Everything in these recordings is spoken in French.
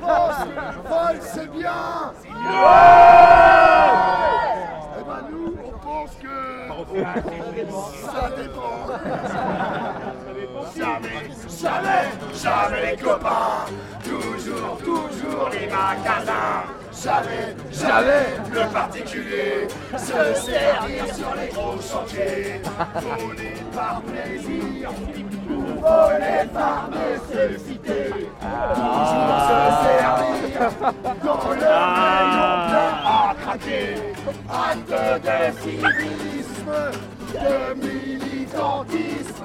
pense vol c'est bien Eh ben nous, on pense que ça dépend. Jamais, jamais, jamais les copains. Toujours, toujours les magasins. Jamais, jamais le particulier se servir sur les gros chantiers. Voler par plaisir ou voler par nécessité. Toujours se servir dans le rayon plein à craquer. Acte de civisme, de militantisme.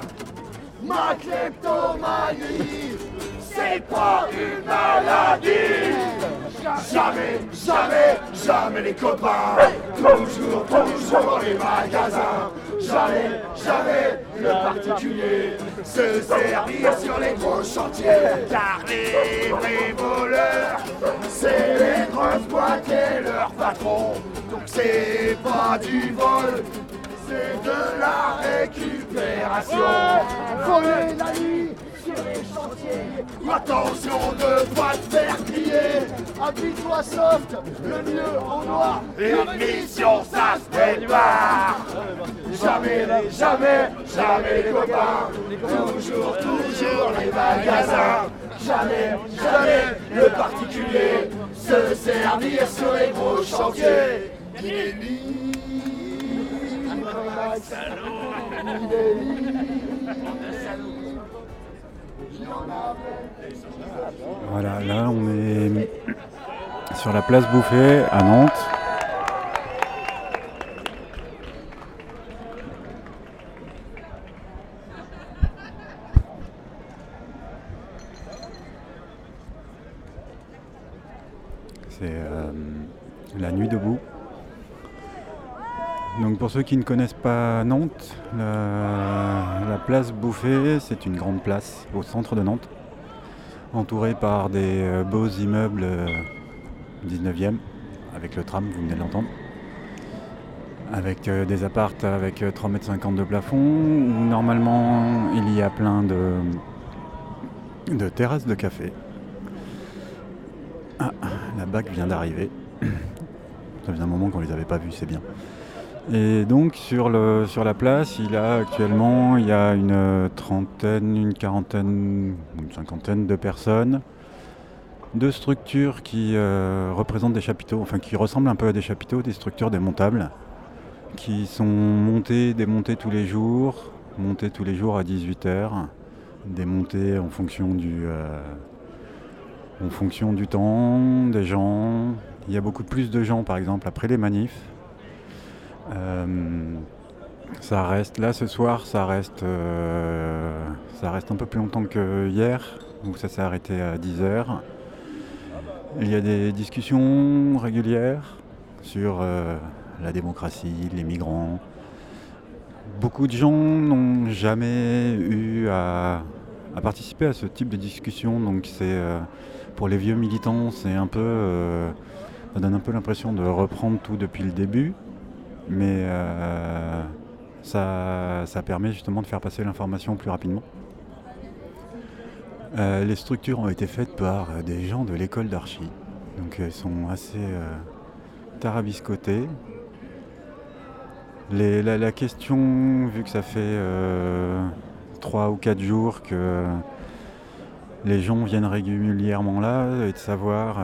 Ma kleptomanie, c'est pas une maladie. Jamais, jamais, jamais les copains. Toujours, toujours les magasins. Jamais, jamais le particulier se servir sur les gros chantiers. Car les vrais voleurs, c'est les grosses boîtes et leurs patrons. Donc c'est pas du vol, c'est de la récupération. Voler la nuit sur les chantiers. Attention de pas te faire crier. Habille-toi soft, le mieux en noir. Une mission, ça se fait noir. Jamais, jamais, jamais les copains. Toujours, toujours les magasins. Jamais, jamais le particulier se servir sur les gros chantiers. Il est libre. Il est libre. Voilà, là on est sur la place Bouffée à Nantes. C'est euh, la nuit debout. Donc pour ceux qui ne connaissent pas Nantes, la, la place Bouffée, c'est une grande place au centre de Nantes, entourée par des euh, beaux immeubles euh, 19e, avec le tram, vous venez de l'entendre, avec euh, des appartes avec euh, 3,50 m de plafond, où normalement il y a plein de, de terrasses de café. Ah, la BAC vient d'arriver. Ça faisait un moment qu'on les avait pas vus, c'est bien. Et donc sur, le, sur la place, il a actuellement il y a une trentaine, une quarantaine, une cinquantaine de personnes, de structures qui euh, représentent des chapiteaux, enfin qui ressemblent un peu à des chapiteaux, des structures démontables, qui sont montées, démontées tous les jours, montées tous les jours à 18h, démontées en fonction du, euh, en fonction du temps, des gens. Il y a beaucoup plus de gens par exemple après les manifs. Euh, ça reste là ce soir, ça reste, euh, ça reste un peu plus longtemps que hier, donc ça s'est arrêté à 10h. Il y a des discussions régulières sur euh, la démocratie, les migrants. Beaucoup de gens n'ont jamais eu à, participer à ce type de discussion, donc c'est pour les vieux militants, c'est un peu, ça donne un peu l'impression de reprendre tout depuis le début mais euh, ça, ça permet justement de faire passer l'information plus rapidement. Euh, les structures ont été faites par des gens de l'école d'archi, donc elles sont assez euh, tarabiscotées. La, question, vu que ça fait 3 ou 4 jours que les gens viennent régulièrement là, est de savoir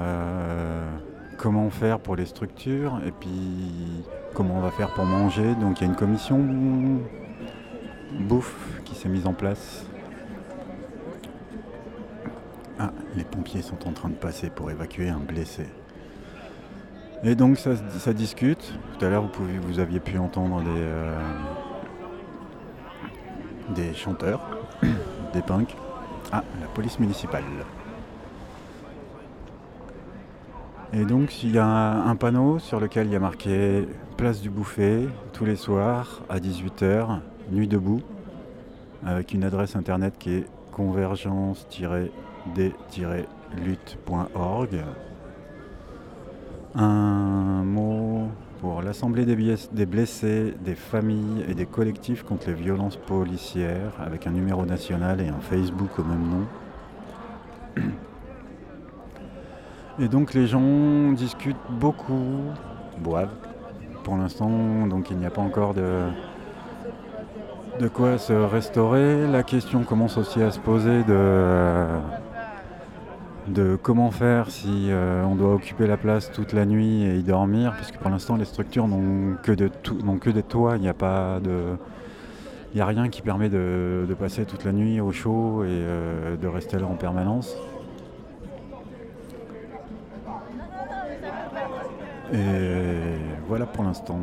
comment faire pour les structures et puis comment on va faire pour manger. Donc il y a une commission bouffe qui s'est mise en place. Ah, les pompiers sont en train de passer pour évacuer un blessé. Et donc ça, discute. Tout à l'heure, vous aviez pu entendre des, euh, des chanteurs, des punks. Ah, la police municipale. Et donc il y a un, panneau sur lequel il y a marqué Place du Bouffet, tous les soirs à 18h, nuit debout, avec une adresse internet qui est convergence-d-lutte.org. Un mot pour l'Assemblée des blessés, des familles et des collectifs contre les violences policières, avec un numéro national et un Facebook au même nom. Et donc les gens discutent beaucoup, boivent. Pour l'instant, donc il n'y a pas encore de, de quoi se restaurer. La question commence aussi à se poser de, de comment faire si euh, on doit occuper la place toute la nuit et y dormir, puisque pour l'instant les structures n'ont que, de que des toits, il n'y a pas de. Il a rien qui permet de, passer toute la nuit au chaud et euh, de rester là en permanence. Et voilà pour l'instant.